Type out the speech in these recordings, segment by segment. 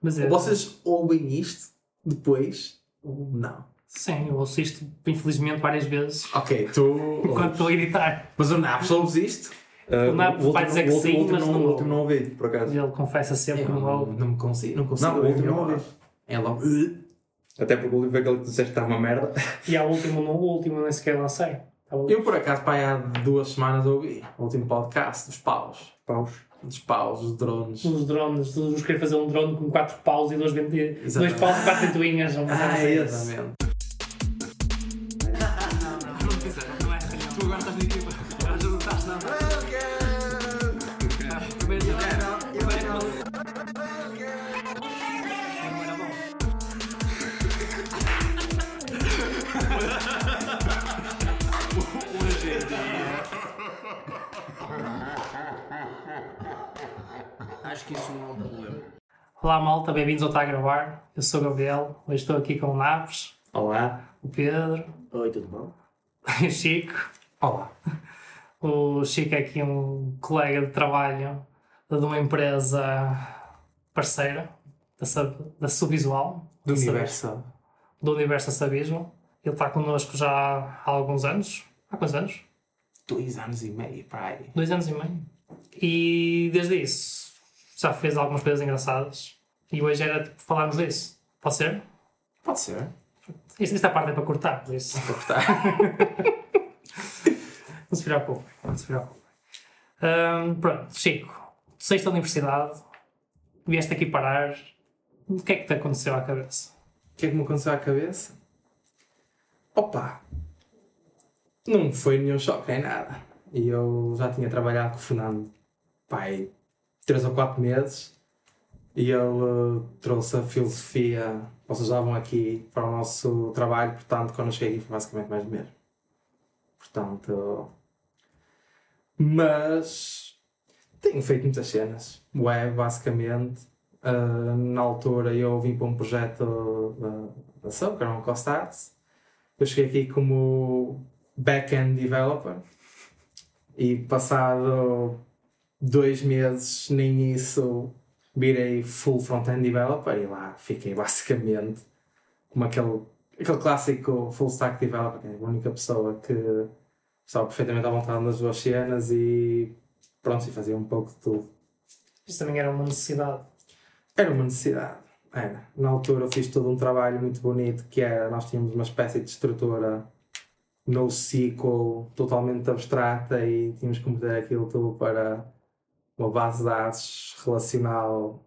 Mas é. Vocês ouvem isto depois? Não. Sim, eu ouço isto, infelizmente, várias vezes. Ok, tu. Enquanto estou a editar. Mas o Naps ouves isto? O Napo vai dizer que sim, mas não, não o último não ouvi, por acaso. Ele confessa sempre que não ouve. não me consigo. Não consigo. Não, o último não ouvi. É logo. "Uh". Até porque o último foi aquele que tu disseste que estava uma merda. E há o último, no o último nem sequer lancei. Tá? Eu, por acaso, pai, há duas semanas ouvi o último podcast dos paus. Paus. Dos paus, dos drones. Os drones, todos querer fazer um drone com 4 paus e 2 dois Exatamente. paus e 4 ventoinhas. Ah, assim. exatamente. Que isso não é um problema. Olá malta, bem-vindos ao Tá a Gravar. Eu sou o Gabriel, hoje estou aqui com o Naves, Olá. o Pedro Oi, tudo bom? e o Chico. Olá. O Chico é aqui um colega de trabalho de uma empresa parceira da, Sub- da Subvisual. Do da Sub- universo. Do Universo Subvisual. Ele está connosco já há alguns anos. Há quantos anos? Dois anos e meio, pai. Dois anos e meio. E desde isso já fez algumas coisas engraçadas. E hoje era tipo falarmos disso. Pode ser? Pode ser. Isto- Esta parte é para cortar, por isso. Vou cortar. Não se preocupe, não se preocupe. Ahm, pronto, Chico, sexta universidade, vieste aqui parar. O que é que te aconteceu à cabeça? O que é que me aconteceu à cabeça? Opa! Não foi nenhum choque nem nada. E eu já tinha trabalhado com o Fernando, pai, três ou quatro meses. E ele eh, trouxe a filosofia, vocês usavam aqui para o nosso trabalho, portanto, quando eu cheguei foi basicamente mais do mesmo. Portanto. Mas. Tenho feito muitas cenas. Web, basicamente. Uh, na altura eu vim para um projeto da, da SUB, que era um CoStarts. Eu cheguei aqui como back-end developer e passado dois meses, nem isso, virei full front-end developer e lá fiquei basicamente como aquele, aquele clássico full stack developer, é a única pessoa que estava perfeitamente à vontade nas duas cenas e pronto, e fazia um pouco de tudo. Isto também era uma necessidade. Era uma necessidade. Era. Na altura eu fiz todo um trabalho muito bonito que era, nós tínhamos uma espécie de estrutura NoSQL totalmente abstrata e tínhamos que meter aquilo tudo para uma base de dados relacional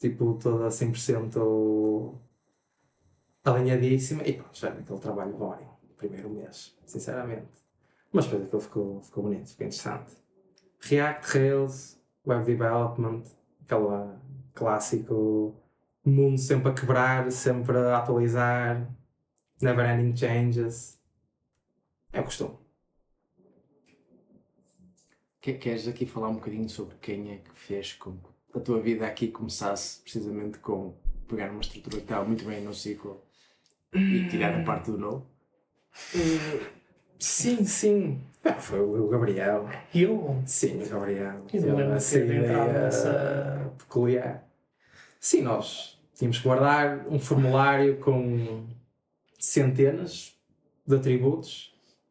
tipo toda 100% alinhadíssima e pronto, já era aquele trabalho boring, primeiro mês, sinceramente. Mas depois aquilo ficou, ficou bonito, ficou interessante. React, Rails, Web Development, aquela clássico mundo sempre a quebrar, sempre a atualizar, never ending changes. É o costume. Que- Queres aqui falar um bocadinho sobre quem é que fez com que a tua vida aqui começasse precisamente com pegar uma estrutura que estava muito bem no ciclo e tirar a parte do novo? Sim, sim. Ah, foi o Gabriel. Eu? Sim, o Gabriel. Eu não lembro de entrado nessa- peculiar. Sim, nós tínhamos que guardar um formulário com centenas de atributos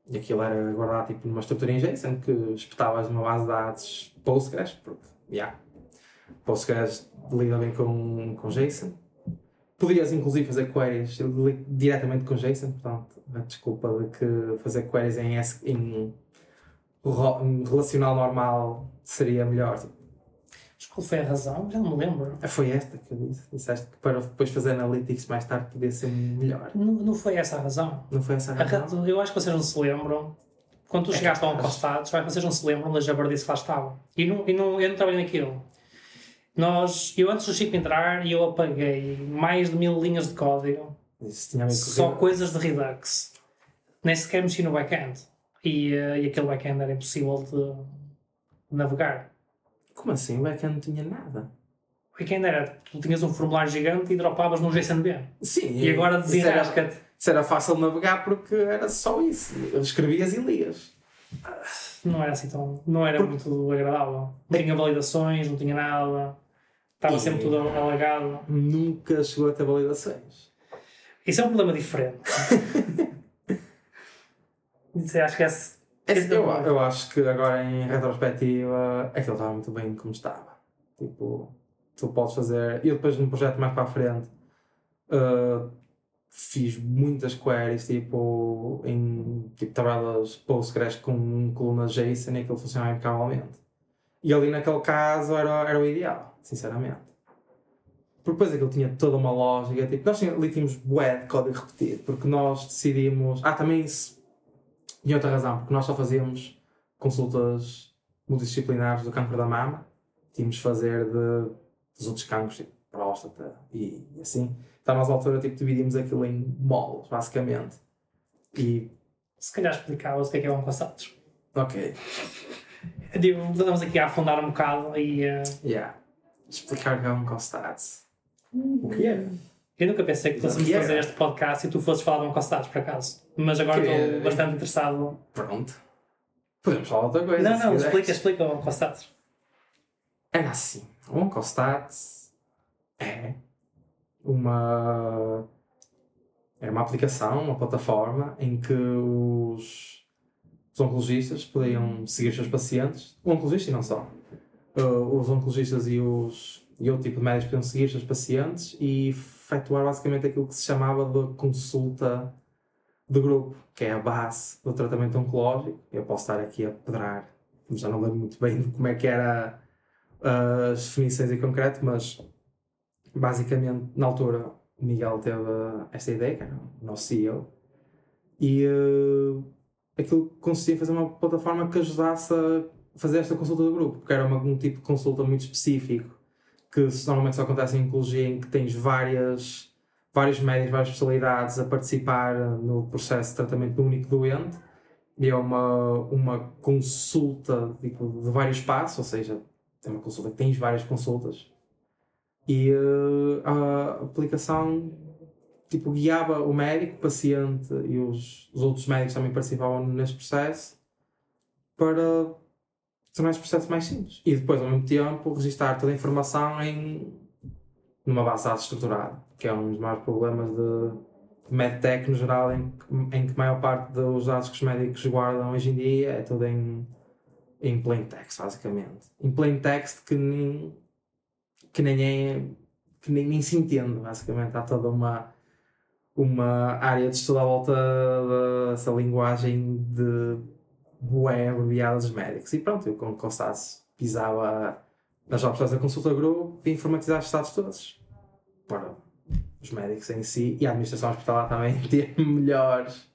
e aquilo era guardado tipo numa estrutura em JSON que espetavas numa base de dados Postgres, porque, yeah, Postgres lida bem com, com JSON. Podias inclusive fazer queries diretamente com JSON, portanto, a desculpa de que fazer queries em, em relacional normal seria melhor. Tipo, qual foi a razão? Já não me lembro. ah, Foi esta que eu disse. Disseste que para depois fazer analytics mais tarde podia ser melhor. Não, não foi essa a razão. Não foi essa a razão? ra- Eu acho que vocês não se lembram. Quando tu É chegaste ao acho que vocês não se lembram da jabardice que lá estava. E, não, e não, eu não trabalhei naquilo. Nós, eu antes do Chico entrar, eu apaguei mais de mil linhas de código, só coisas de Redux. Nem sequer mexi no back-end. E, eh, e aquele back-end era impossível de navegar. Como assim? O backend não tinha nada. O back-end era, tu tinhas um formulário gigante e dropavas num JSONB. Sim. E agora isso desenrasca-te. isso era fácil de navegar porque era só isso. Escrevias e lias. Não era assim tão. Não era muito agradável. Não tinha validações, não tinha nada. Estava E- sempre tudo alagado. Nunca chegou a ter validações. Isso é um problema diferente. Isso eu acho que é. É, eu, eu acho que agora em retrospectiva aquilo estava muito bem como estava. Tipo, tu podes fazer. E depois num projeto mais para a frente uh, fiz muitas queries tipo em tipo, tabelas Postgres com colunas JSON e aquilo funcionava impecavelmente. E ali naquele caso era, era o ideal, sinceramente. Porque depois aquilo tinha toda uma lógica, tipo, nós ali tínhamos bué de código repetido, porque nós decidimos. Ah, também. E outra razão, porque nós só fazíamos consultas multidisciplinares do cancro da mama, tínhamos de fazer de, dos outros cancros, tipo próstata e, e assim. Então, nós à altura, tipo, dividimos aquilo em moles, basicamente. E, Se calhar explicavas o que é que é um conceito. ok, Digo, Estamos aqui a afundar um bocado e. eh, yeah. Explicar que é um constates. O que é? Eu nunca pensei que fôssemos Yeah. fazer este podcast e tu fosses falar de um constados, por acaso. Mas agora Que- estou bastante interessado. Pronto. Podemos falar outra coisa. Não, não, quiseres. explica, explica o constados. Era assim. O Oncostat é uma. Era uma aplicação, uma plataforma em que os, os oncologistas podiam seguir os seus pacientes, o oncologista e não só. Uh, os oncologistas e, os, e outro tipo de médicos podiam seguir os pacientes e efetuar basicamente aquilo que se chamava de consulta de grupo, que é a base do tratamento oncológico. Eu posso estar aqui a pedrar, já não lembro muito bem de como é que era as definições em concreto, mas basicamente na altura o Miguel teve esta ideia, que era o nosso CEO, e eh, aquilo consistia em fazer uma plataforma que ajudasse a fazer esta consulta do grupo, porque era uma- um tipo de consulta muito específico, que normalmente só acontece em oncologia, em que tens várias, vários médicos, várias especialidades a participar no processo de tratamento do único doente, e é uma, uma consulta tipo, de vários passos, ou seja, tem uma consulta que tens várias consultas e eh, a aplicação tipo guiava o médico, o paciente e os, os outros médicos também participavam neste processo para tornar este processo mais simples e depois ao mesmo tempo registar toda a informação em numa base de dados estruturada que é um dos maiores problemas de medtech no geral em que, em que a maior parte dos dados que os médicos guardam hoje em dia é tudo em em plain text, basicamente. Em plain text que nem, que nem é. que nem, nem se entende, basicamente. Há toda uma, uma área de estudo à volta dessa linguagem de bué dos médicos. E pronto, eu com Constasse pisava nas opções da consulta grupo e informatizar os dados todos. Para os médicos em si e a administração hospitalar também ter melhores.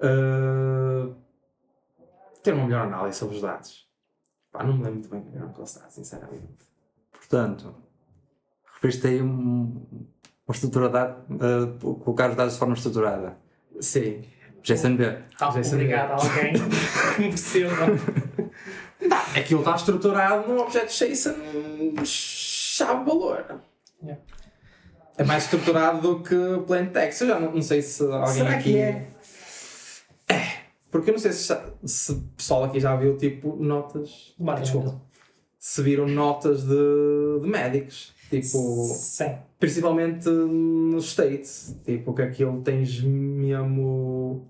uh, ter uma melhor análise sobre os dados. Pá, não me lembro muito bem o que era um dados, sinceramente. Portanto, referiste aí um, uma estrutura de dados, uh, colocar os dados de forma estruturada. Sim. JSONB. Ah, Já sei. obrigado a alguém que me perceba. Aquilo está estruturado num objeto JSON chave valor. Yeah. É mais estruturado do que plain text. Eu já não, não sei se alguém Será aqui... que é? É. Porque eu não sei se, já- se o pessoal aqui já viu tipo notas... Vale, Desculpa. Se viram notas de, de médicos. Tipo... Sim. Principalmente nos States. Tipo, que aquilo tens mesmo.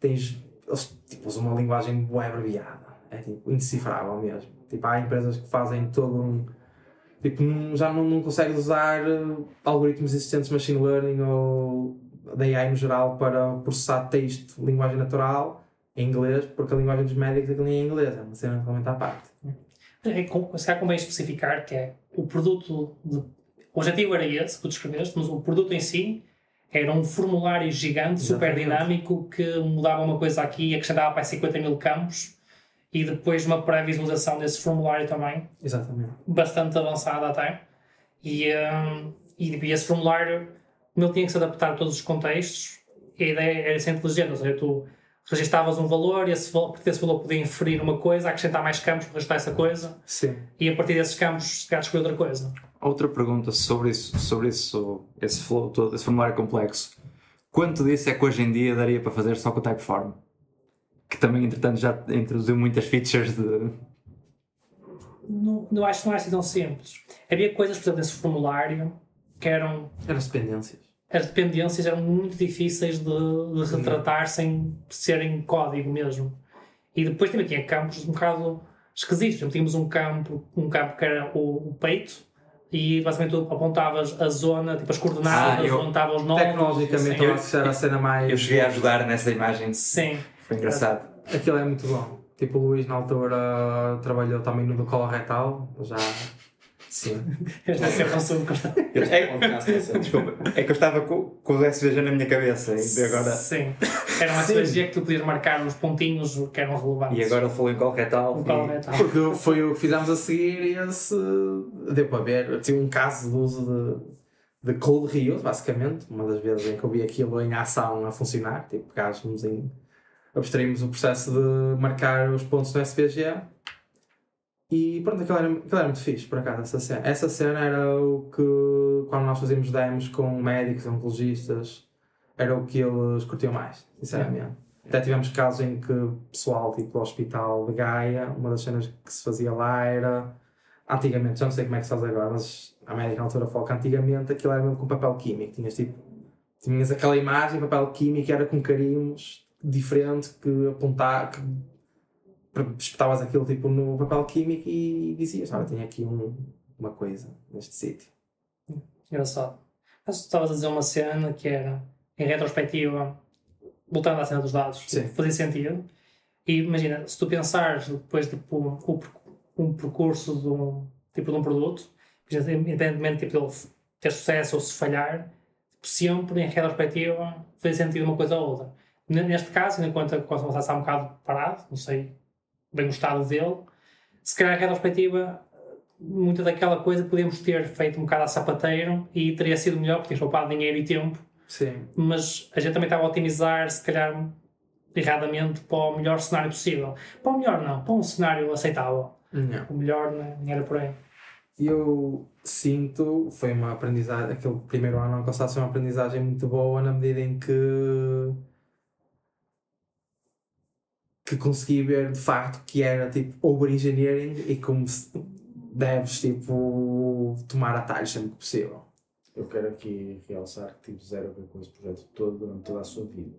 Tens. Eles tipo, usam uma linguagem bué abreviada. É tipo, indecifrável mesmo. Tipo, há empresas que fazem todo um. Tipo, já não, não consegues usar eh, algoritmos existentes de machine learning ou da AI no geral para processar texto, linguagem natural, em inglês, porque a linguagem dos médicos aquilo nem é inglês, é uma cena totalmente à parte. É, com- se calhar convém especificar que é o produto. De, o objetivo era esse que tu descreveste, mas o produto em si era um formulário gigante, super dinâmico, que mudava uma coisa aqui e acrescentava para aí 50 mil campos e depois uma pré-visualização desse formulário também, Exatamente. bastante avançada até. E, hum, e, e esse formulário ele tinha que se adaptar a todos os contextos. A ideia era ser inteligente, ou seja, tu registavas um valor e esse, val- desse valor podia inferir uma coisa, acrescentar mais campos para registrar essa coisa Sim. e a partir desses campos se calhar escolher outra coisa. Outra pergunta sobre isso, sobre isso, esse flow todo, esse formulário complexo. Quanto disso é que hoje em dia daria para fazer só com o Typeform? Que também, entretanto, já introduziu muitas features de. não, não acho que não é assim tão simples. Havia coisas, por exemplo, nesse formulário que eram. Eram as dependências. As dependências eram muito difíceis de, de retratar sem serem código mesmo. E depois também tinha campos um bocado esquisitos. Tínhamos um campo, um campo que era o, o peito e basicamente tu apontavas a zona, tipo as coordenadas, Ah, eu- apontavas os nomes. Tecnologicamente, assim. eu acho que era a cena mais. Eu cheguei a ajudar nessa imagem. Sim. Foi engraçado. Aquilo é muito bom. Tipo, o Luís, na altura, trabalhou também no do Retal. Já. Sim. Este é sempre um assunto que eu estava- é, desculpa, é que eu estava com, com o SVG na minha cabeça e agora, Sim. Era uma SVG que tu podias marcar os pontinhos que eram relevantes. e agora ele falou em qual retal. O qual. Porque foi o que fizemos a seguir e esse. Deu para ver. Eu tive um caso de uso de, de cold reuse, basicamente. Uma das vezes em que eu vi aquilo em ação a funcionar. Tipo, pegávamos em. abstraímos o processo de marcar os pontos no SVG. E pronto, aquilo era, aquilo era muito fixe, por acaso, essa cena. Essa cena era o que, quando nós fazíamos demos com médicos, oncologistas, era o que eles curtiam mais, sinceramente. Até tivemos casos em que o pessoal, tipo, do hospital de Gaia, uma das cenas que se fazia lá era. Antigamente, já não sei como é que se faz agora, mas a médica na altura falou que antigamente aquilo era mesmo com papel químico. Tinhas tipo. Tinhas aquela imagem, papel químico, era com carimos diferentes que apontar. que espetavas aquilo tipo no papel químico e dizias: Olha, tenho aqui um, uma coisa neste sítio. Engraçado. Mas estavas a dizer uma cena que era, em retrospectiva, voltando à cena dos dados, Sim. tipo, fazia sentido. E imagina, se tu pensares depois tipo, per- um percurso de um, tipo, de um produto, independentemente tipo, dele ter sucesso ou se falhar, sempre em retrospectiva fazia sentido uma coisa ou outra. Neste caso, enquanto a Cosmos está um bocado parado, não sei bem o estado dele, se calhar em retrospectiva muita daquela coisa podíamos ter feito um bocado a sapateiro e teria sido melhor porque tínhamos poupado dinheiro e tempo, Sim. mas a gente também estava a otimizar, se calhar erradamente, para o melhor cenário possível. Para o melhor, não, para um cenário aceitável. Não. O melhor né, nem era por aí. Eu sinto, foi uma aprendizagem, aquele primeiro ano que foi uma aprendizagem muito boa na medida em que que consegui ver de facto que era tipo over-engineering e como deves tipo tomar atalhos sempre que possível. Eu quero aqui realçar que tive zero a ver com esse projeto todo durante toda a sua vida.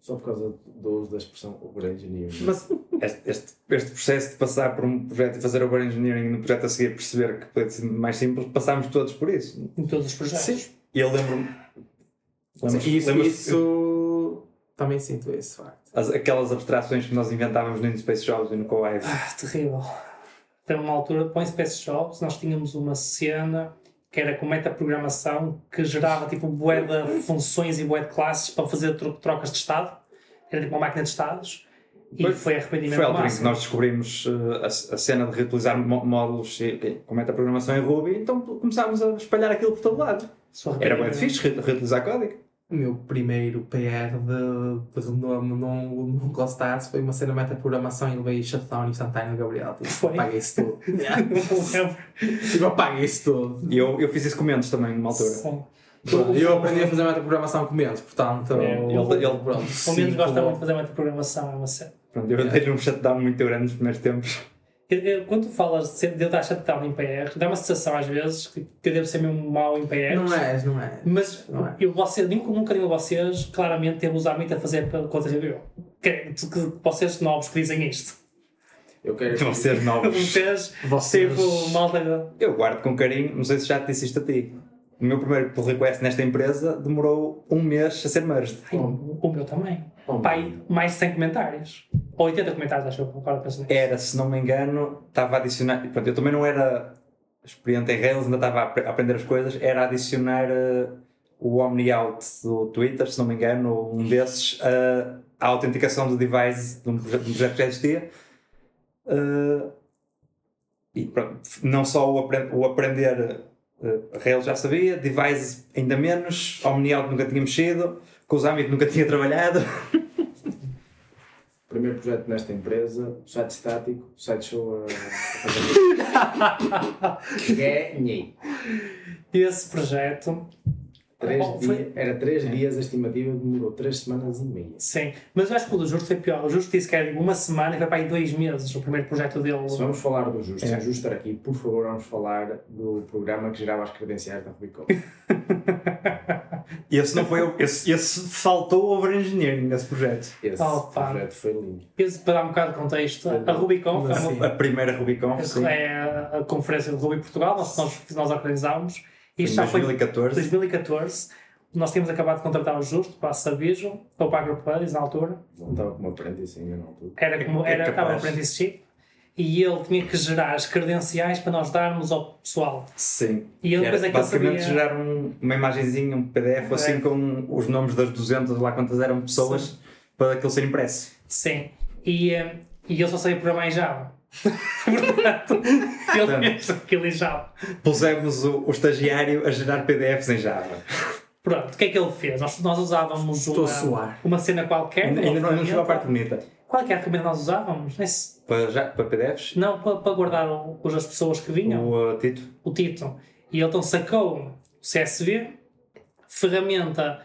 Só por causa do uso da expressão over engineering. Mas este, este, este processo de passar por um projeto e fazer over engineering e no projeto a seguir perceber que podia ser mais simples, passámos todos por isso. Em todos os projetos. Sim. E eu lembro-me. lembras- isso, isso também sinto esse facto. as- aquelas abstrações que nós inventávamos no Space Jobs e no Coive. Ah, terrível. Teve uma altura, o Space Jobs, nós tínhamos uma cena que era com metaprogramação que gerava tipo bué de funções e bué de classes para fazer tro- trocas de estado. Era tipo uma máquina de estados. E Foi- foi arrependimento Foi a altura em que nós descobrimos uh, a, a cena de reutilizar mó- módulos e- com metaprogramação em Ruby, então começámos a espalhar aquilo por todo lado. Era bem arrependimento. fixe re- reutilizar código. O meu primeiro PR de, de renome num, num foi uma cena de metaprogramação e levei shutdown instantâneo Gabriel. Tipo, Foi? apaguei isso tudo. Não lembro. tipo, apaguei isso tudo. E eu, eu fiz isso com Mendes também, numa altura. Sim. E eu aprendi a fazer metaprogramação com menos, portanto. É, ele- ele- pronto, O menos gosta muito de fazer metaprogramação. É uma cena. Pronto, eu dei-lhe um shutdown muito grande nos primeiros tempos. Eu- eu- Quando tu falas de ser- de eu dar shutdown em PR, dá uma sensação às vezes que que eu devo ser mesmo mau em PR. Não és, não é? Mas Não é? eu, você, nunca, nunca digo a vocês, claramente, teve muito a fazer conta review. Que, que, que vocês novos que dizem isto. Eu quero aqui- Vocês novos. Vocês, Vocês- tipo, malta. Eu guardo com carinho, não sei se já te disse isto a ti. O meu primeiro pull request nesta empresa demorou um mês a ser merged. Ai, o, o meu também. Oh, Pai, mais de 100 comentários. Ou 80 comentários, acho eu, agora penso. Era, se não me engano, estava a adicionar. Pronto, eu também não era experiente em Rails, ainda estava a apre- a aprender as coisas. Era adicionar eh, o OmniOut do Twitter, se não me engano, um desses, eh, à autenticação do device de um projeto, que já existia. Eh, e pronto, não só o, apre- o aprender eh, Rails já sabia, device ainda menos, OmniOut nunca tinha mexido, com os Amit nunca tinha trabalhado. Primeiro projeto nesta empresa, site estático, site show a. Ganhei. Esse projeto Três Oh, foi- dias, era três dias, a estimativa demorou três semanas e meia. Sim, mas eu acho que o do Justo foi pior. O Justo disse que era tipo, uma semana e foi para aí dois meses o primeiro projeto dele. Se vamos falar do Justo, É. se o Justo estar aqui, por favor, vamos falar do programa que gerava as credenciais da Rubicon. Esse não foi. Esse, esse faltou o over engineering nesse projeto. Esse Opa. projeto foi lindo. Esse, Para dar um bocado de contexto, a Rubicon foi Assim. uma, A primeira Rubicon, sim. é a conferência de Ruby Portugal, nós, nós, nós organizámos. Isto já foi 2014. 2014. Nós tínhamos acabado de contratar o Justo para a Sabijo, ou para a AgroPlays na altura. Não estava como aprendiz ainda na altura. Era como É era, estava capaz. apprenticeship. E ele tinha que gerar as credenciais para nós darmos ao pessoal. Sim. E ele depois é que basicamente sabia- gerar um- uma imagenzinha, um PDF, assim É. com os nomes das 200, lá quantas eram pessoas, para aquilo ser impresso. Sim. E, eh, e ele só sabia programar em Java. Portanto, ele fez aquilo em Java. Pusemos o, o estagiário a gerar PDFs em Java. Pronto, o que é que ele fez? Nós, nós usávamos Estou a uma, suar. uma cena qualquer. Ainda, não chegou à parte bonita. Qual é a ferramenta que nós usávamos? Esse- Para, já, para PDFs, Não, para, para guardar o- os- as pessoas que vinham. o uh, Tito. o Tito. E ele então sacou o CSV, ferramenta,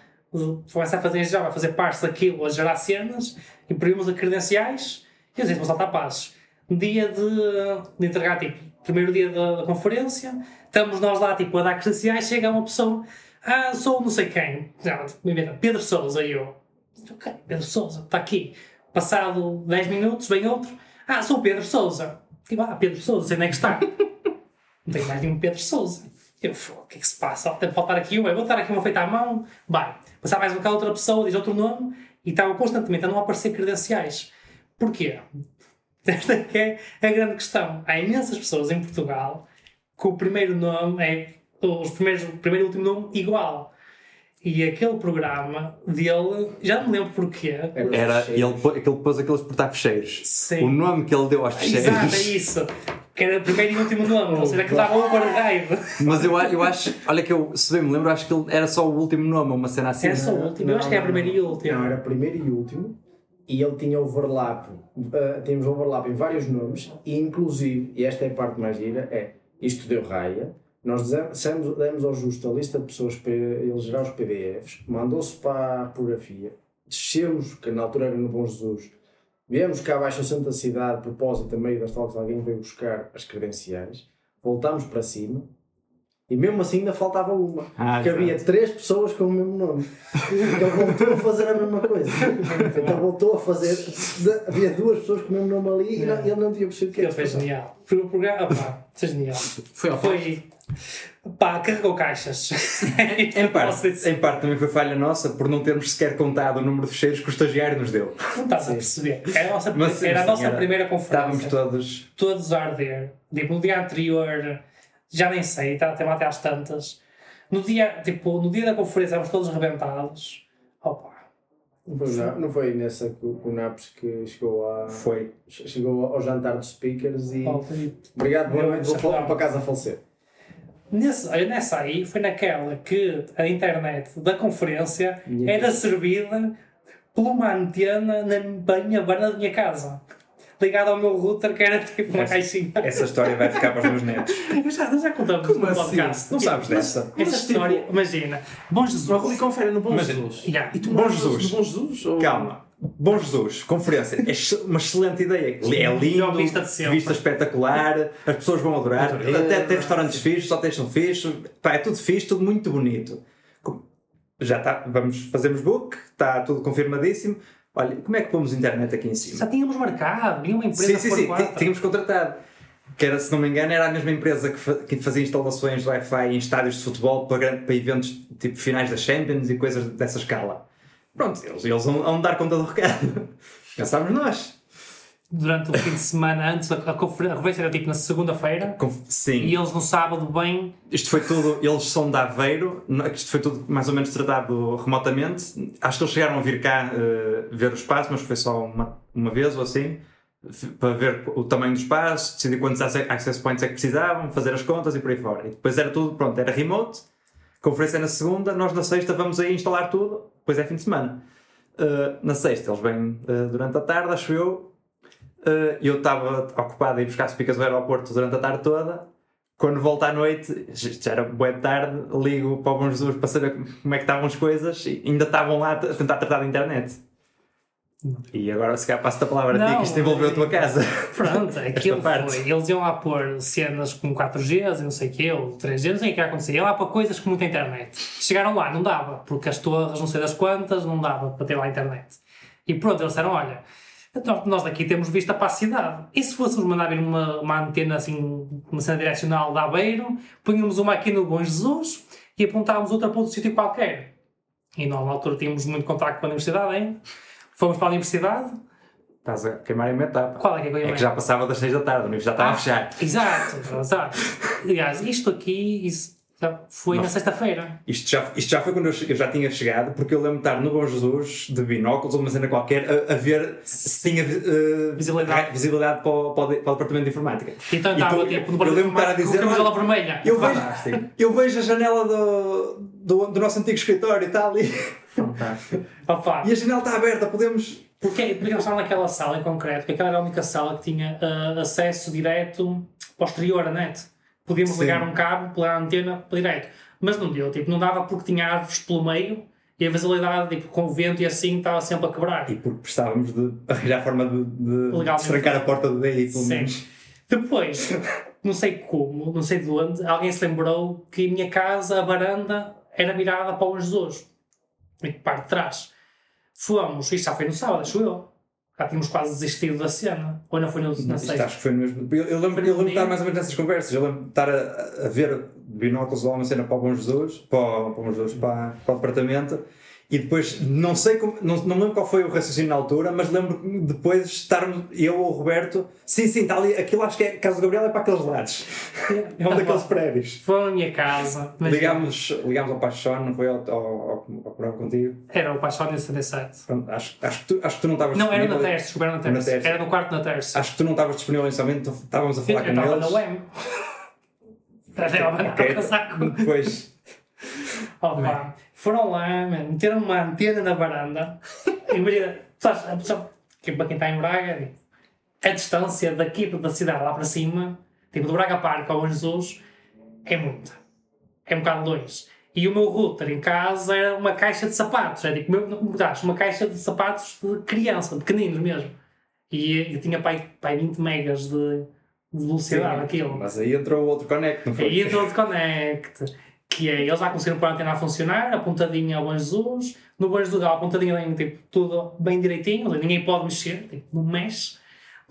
começa a fazer em Java, a fazer partes daquilo, a gerar cenas, imprimimos as credenciais e vezes vamos saltar passos. Dia de, de entregar, tipo, primeiro dia da, da conferência, estamos nós lá, tipo, a dar credenciais, chega uma pessoa, ah, sou não sei quem, não, inventa, Pedro Sousa, e eu, ok, Pedro Sousa, está aqui. Passado 10 minutos, vem outro, ah, sou o Pedro Sousa. Tipo, ah, Pedro Sousa, onde é que está. Não tenho mais nenhum Pedro Souza. Eu, "Fogo, o que é que se passa? Tem que faltar aqui uma, vou estar aqui uma feita à mão. Vai, passar mais um bocado outra pessoa, diz outro nome, e estava constantemente a não aparecer credenciais. Porquê? Esta é que é a grande questão. Há imensas pessoas em Portugal que o primeiro nome é os primeiros, o primeiro e último nome igual. E aquele programa dele, já não me lembro porquê. Era, ele, pô- aquele pôs aqueles portar-fecheiros. Sim. O nome que ele deu aos fecheiros. Exato, é isso. Que era o primeiro e último nome, ou seja, que dava override. Mas eu, eu acho, olha que eu, se bem me lembro, acho que ele era só o último nome, uma cena assim. É só o último, eu acho que é a primeira e a última. Não, era primeiro e último. E ele tinha overlap. Uh, tínhamos overlap em vários nomes. E inclusive, e esta é a parte mais gira, é isto deu raia. Nós demos, demos ao justo a lista de pessoas para ele gerar os PDFs. Mandou-se para a pornografia. Descemos, que na altura era no Bom Jesus. Viemos cá abaixo ao centro da cidade, propósito, a meio das talks, alguém veio buscar as credenciais. Voltámos para cima. E mesmo assim ainda faltava uma. Ah, porque havia três pessoas com o mesmo nome. Ele voltou a fazer a mesma coisa. Então voltou a fazer. Havia duas pessoas com o mesmo nome ali e não- ele não tinha percebido o que Ele era. foi genial. Foi o programa, pá, foi genial. Foi ao Foi. Pá, carregou caixas. É Em parte, em parte também foi falha nossa por não termos sequer contado o número de fecheiros que o estagiário nos deu. Não estás a perceber. Era a nossa, Mas sim, era a nossa era- primeira Estávamos conferência. todos. Todos a arder. Tipo, no dia anterior, já nem sei, estava até até às tantas. No dia, tipo, no dia da conferência, éramos todos rebentados. Opa. Não foi, não foi nessa que o, Naps que chegou, a, Foi. chegou ao jantar dos speakers e. e Obrigado, boa noite, vou já- fa- para casa a falecer. Nesse, nessa aí foi naquela que a internet da conferência Minha era servida por uma antena na minha varanda da minha casa. Ligada ao meu router, que era tipo uma Essa- caixinha. Essa história vai ficar para os meus netos. Eu já, já contamos Como no assim? podcast. Não sabes dessa? Essa Mas, tipo, história, imagina. Bom Jesus. Rubicon foi no Bom Mas- Jesus. Yeah. E tu Bom Jesus. no Bom Jesus? Ou... Calma. Bom Jesus, conferência. É uma excelente ideia. É lindo, vista de sempre. vista espetacular, as pessoas vão adorar. Adorei. Até tem restaurantes fixos, hotéis são fixos. Pá, é tudo fixe, tudo muito bonito. Já está, vamos, fazemos book, está tudo confirmadíssimo. Olha, como é que pomos internet aqui em cima? Já tínhamos marcado, vinha uma empresa Sim, sim, sim, tínhamos contratado. Que era, se não me engano, era a mesma empresa que, fa- que fazia instalações de Wi-Fi em estádios de futebol para, para eventos tipo finais da Champions e coisas dessa escala. Pronto, eles, eles vão, vão dar conta do recado. Pensámos nós. Durante o fim de semana antes, a, a confer- a conferência era tipo na segunda-feira Sim, e eles no sábado bem. isto foi tudo, eles são de Aveiro, isto foi tudo mais ou menos tratado remotamente. Acho que eles chegaram a vir cá eh, ver o espaço, mas foi só uma, uma vez ou assim, para ver o tamanho do espaço, decidir quantos access points é que precisavam, fazer as contas e por aí fora. E depois era tudo, pronto, era remote, conferência é na segunda, nós na sexta vamos aí instalar tudo, depois é fim de semana. Eh, na sexta eles vêm eh, durante a tarde, acho eu, eu estava ocupado a ir buscar speakers do aeroporto durante a tarde toda, quando volto à noite, já era boa tarde, ligo para o Bom Jesus para saber como é que estavam as coisas e ainda estavam lá a tentar tratar da internet. E agora se calhar passo-te a palavra a ti Não, que isto envolveu a tua casa. Pronto, aquilo foi. Eles iam lá pôr cenas com 4G e não sei o quê, ou 3G, não sei o que ia acontecer. Iam lá para coisas com muita internet. Chegaram lá, não dava, porque as torres, não sei das quantas, não dava para ter lá internet. E pronto, eles disseram: olha, então nós daqui temos vista para a cidade. E se fôssemos mandar vir uma, uma antena assim, uma cena direcional de Aveiro, punhamos uma aqui no Bom Jesus e apontávamos outra para outro sítio qualquer. E nós, na altura, tínhamos muito contacto com a universidade ainda. Fomos para a universidade. Estás a queimar em etapa. Qual é que é ia É que já passava das 6 da tarde, livro já estava a Ah. fechar. Exato, exato. Aliás, isto aqui isso foi na sexta-feira. Isto já, isto já foi quando eu, eu já tinha chegado, porque eu lembro de estar no Bom Jesus, de binóculos ou uma cena qualquer, a, a ver se tinha eh, Visibilidade. visibilidade para, o, para, o, para o departamento de informática. Então estava tu- tipo eu no lembro-me de estar a com dizer, camisola olha, vermelha. Eu vejo, eu vejo a janela do, do, do nosso antigo escritório e tal, e, Fantástico. Opa, e a janela está aberta, podemos. porque, porque nós estávamos naquela sala em concreto, porque aquela era a única sala que tinha ah, acesso direto posterior à net. Podíamos Sim. ligar um cabo pela antena para direto. Mas não deu, tipo, não dava porque tinha árvores pelo meio e a visibilidade, tipo, com o vento e assim, estava sempre a quebrar. E porque precisávamos de arranjar forma de, de a porta do DI, pelo Sim. menos. Depois, não sei como, não sei de onde, alguém se lembrou que a minha casa, a varanda, era virada para o Jesus. E parte de trás. Fomos, isto já foi no sábado, acho eu. Já tínhamos quase desistido da cena. Ou não foi no, na Isto sexta? acho que foi no mesmo. Eu, eu lembro, eu lembro de estar mais ou menos nessas conversas. Eu lembro de estar a, a ver binóculos ou uma cena para o Bom Jesus, para, o- para o Bom Jesus, para, para o departamento. E depois, não sei como, não, não lembro qual foi o raciocínio na altura, mas lembro depois de estarmos, eu ou o Roberto, sim, sim, está ali, aquilo acho que é, Casa do Gabriel é para aqueles lados. É um Tá daqueles bom. prédios. Foi na minha casa. Ligámos, ligámos ao Paixão, não foi ao, ao, ao, ao programa contigo? Era o Paixão de 77. Pronto, acho, acho, que tu, acho que tu não estavas Não, era na disponível. Terce, desculpa, era na Terce. Era no quarto na Terce. Acho que tu não estavas disponível então estávamos a Eu falar com estava eles. na UEM. Estava a mandar o casaco. Depois, Opa, foram lá, man, meteram uma antena na varanda. Imagina, sabes, a pessoa, que para quem está em Braga, tipo, a distância daqui da cidade lá para cima, tipo do Braga Parque ao Jesus, é muita. É um bocado longe. E o meu router em casa era uma caixa de sapatos. É tipo, uma caixa de sapatos de criança, pequeninos mesmo. E eu tinha pai, pai 20 megas de, de velocidade aquilo. mas aí entrou o outro connect, não foi? Aí entrou o Connect, que é, eles já conseguiram pôr a antena a funcionar, apontadinha ao Bom Jesus, no Bom Jesus a pontadinha bem, tipo, tudo bem direitinho, ninguém pode mexer, tipo, não mexe.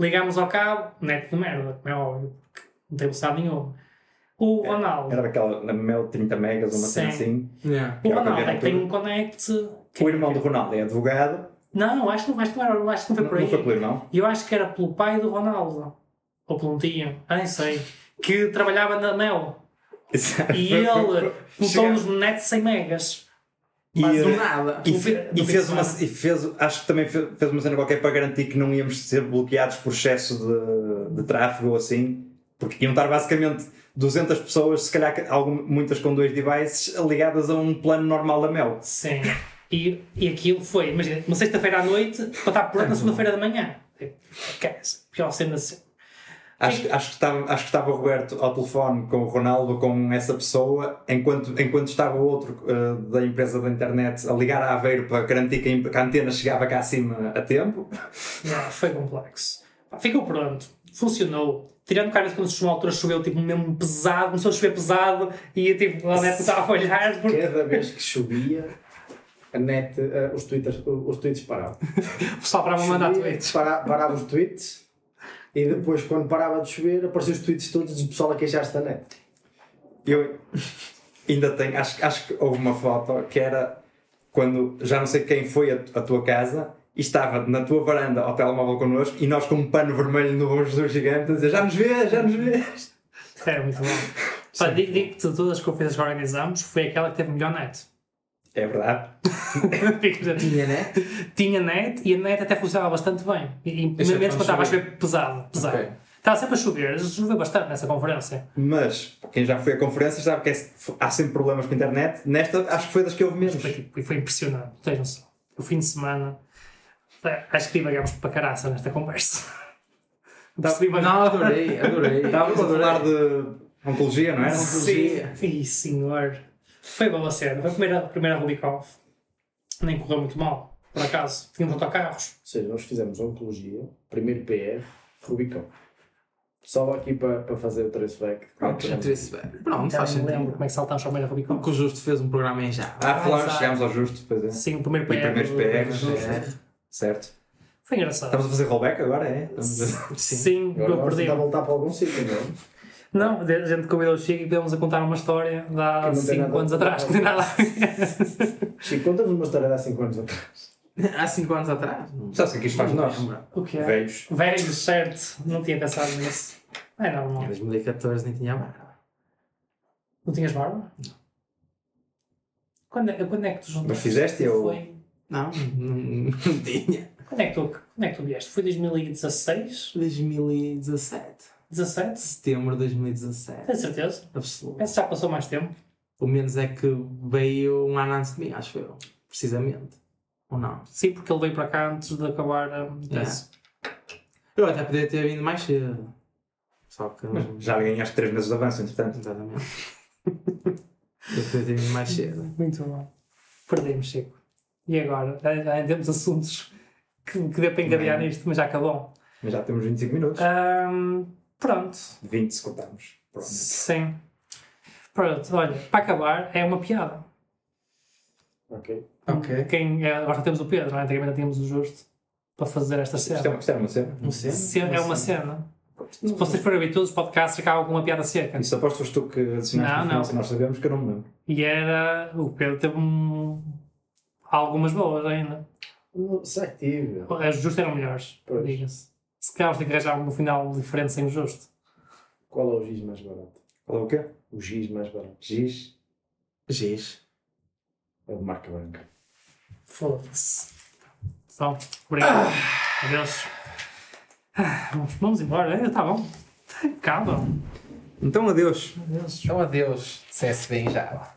Ligámos ao cabo, net de merda, como é óbvio, porque não tem velocidade nenhuma. O Ronaldo, Era daquela na Mel 30 megas, uma cena Sim. assim. Yeah. o Ronaldo é que tem um Connect. que- O irmão do Ronaldo é advogado. Não, acho que não, acho que não, era, acho que não foi por aí. não foi pelo irmão. Eu acho que era pelo pai do Ronaldo, ou pelo um tio, ah, nem sei, que trabalhava na Mel. E ele botou-nos no net 100 megas. E, Mas do nada. E, fe- no e fez uma, e fez, acho que também fe- fez uma cena qualquer para garantir que não íamos ser bloqueados por excesso de, de tráfego ou assim, porque iam estar basicamente 200 pessoas, se calhar algum, muitas com dois devices, ligadas a um plano normal da Mel. Sim. E, e aquilo foi, imagina, uma sexta-feira à noite para estar pronto na segunda-feira da manhã. Tipo, é? Pior cena assim. Acho, que- acho, que estava, acho que estava o Roberto ao telefone com o Ronaldo, com essa pessoa, enquanto, enquanto estava o outro eh, da empresa da internet a ligar a Aveiro para garantir que a, que a antena chegava cá acima a tempo. Não, foi complexo. Ficou pronto. Funcionou. Tirando cara quando uma altura choveu tipo mesmo pesado, começou a chover pesado e tipo, a net estava a olhar porque Cada vez que chovia, a net, eh, os, twitters, os tweets paravam. o pessoal parava a mandar tweets. para- parava os tweets e depois, quando parava de chover, apareciam os tweets todos do pessoal a queixar-se da net. Eu ainda tenho, acho, acho que houve uma foto que era quando já não sei quem foi a, a tua casa e estava na tua varanda ao telemóvel connosco e nós com um pano vermelho no Bom Jesus gigante a dizer já nos vês, já nos vês. Era muito bom. Digo- Digo-te, de todas as conferências que organizámos, foi aquela que teve melhor net. É verdade. Tinha, né? tinha net e a net até funcionava bastante bem. E, e é menos quando estava a chover. pesado. pesado. Ok. Estava sempre a chover, choveu bastante nessa conferência. Mas para quem já foi a conferências sabe que é- há sempre problemas com a internet. Nesta acho que foi das que houve menos. Foi, tipo, foi impressionante, vejam só. O fim de semana, é, acho que divagámos para caraça nesta conversa. Percebi, mas- Não, adorei, adorei. Estávamos a falar de Oncologia, não é? Sim, Ih, senhor. Foi boa cena. Foi a primeira, a primeira Rubikov. Nem correu muito mal, por acaso. Tínhamos autocarros. Ou seja, nós fizemos oncologia, primeiro PR, Rubicon. Só aqui para, para fazer o traceback. Pronto, interesse bem. Pronto, Já faz não me lembro sentido. como é que saltámos para a primeira Rubikov. Porque o Justo fez um programa em Java. Ah, falamos, exato. chegámos ao justo, pois é. Sim, o primeiro E PR. primeiros do- PRs, do- é. Certo. Foi engraçado. Estamos a fazer rollback agora, é? Estamos a- Sim. Sim, Agora eu vamos perdi. tentar voltar para algum sítio, não é? Não, a gente convidou o Chico e podemos a contar uma história de há Que não tem 5 nada- anos atrás. Que não tem nada a ver. Chico, conta-nos uma história de há 5 anos atrás. Há 5 anos atrás? Não- Sabes o que é que isto faz de não nós? O que é? Velhos. Velhos, certo. Não tinha pensado nisso. É normal. Em 2014 nem tinha barba. Não tinhas barba? Quando é, quando é que tu juntaste? Mas fizeste eu- Foi... Não, não, não tinha. Quando é, que tu, quando é que tu vieste? Foi 2016? 2017. 17? Setembro de 2017. Tens certeza? Absoluto. Esse já passou mais tempo. Pelo menos é que veio um ano antes de mim, acho eu. Precisamente. Ou não? Sim, porque ele veio para cá antes de acabar a tese. Eu até podia ter vindo mais cedo. Só que. Mas já ganhaste 3 meses de avanço, entretanto. Exatamente. Eu podia ter vindo mais cedo. Muito bom. Perdemos, Chico. E agora? Já, já temos assuntos que, que dê para encadear nisto, mas já acabou. Mas já temos 25 minutos. Ahm, pronto. 20 se contarmos. Pronto. Sim. Pronto, olha, para acabar, é uma piada. Ok. Ok. Quem, é, agora temos o Pedro, não é? antigamente não tínhamos o Justo para fazer esta Isto é cena. uma, isto é uma cena. Não sei. Se- É uma cena. Se vocês forem ver todos os podcasts, acabam com uma piada seca. Isso aposto foste tu que adicionaste Não, não. se nós sabemos que eu não me lembro. E era. O Pedro teve um, algumas boas ainda. Não, Será que tive? As justas eram melhores, Pois. diga-se. Se calhar tem que arranjar um final diferente sem o justo. Qual é o giz mais barato? Qual é o quê? O giz mais barato. Giz. Giz. É de marca branca. Foda-se. Então, obrigado. Adeus. Ah, Vamos embora, está bom. Calma. Então adeus. Adeus. Então adeus, CSB em Java.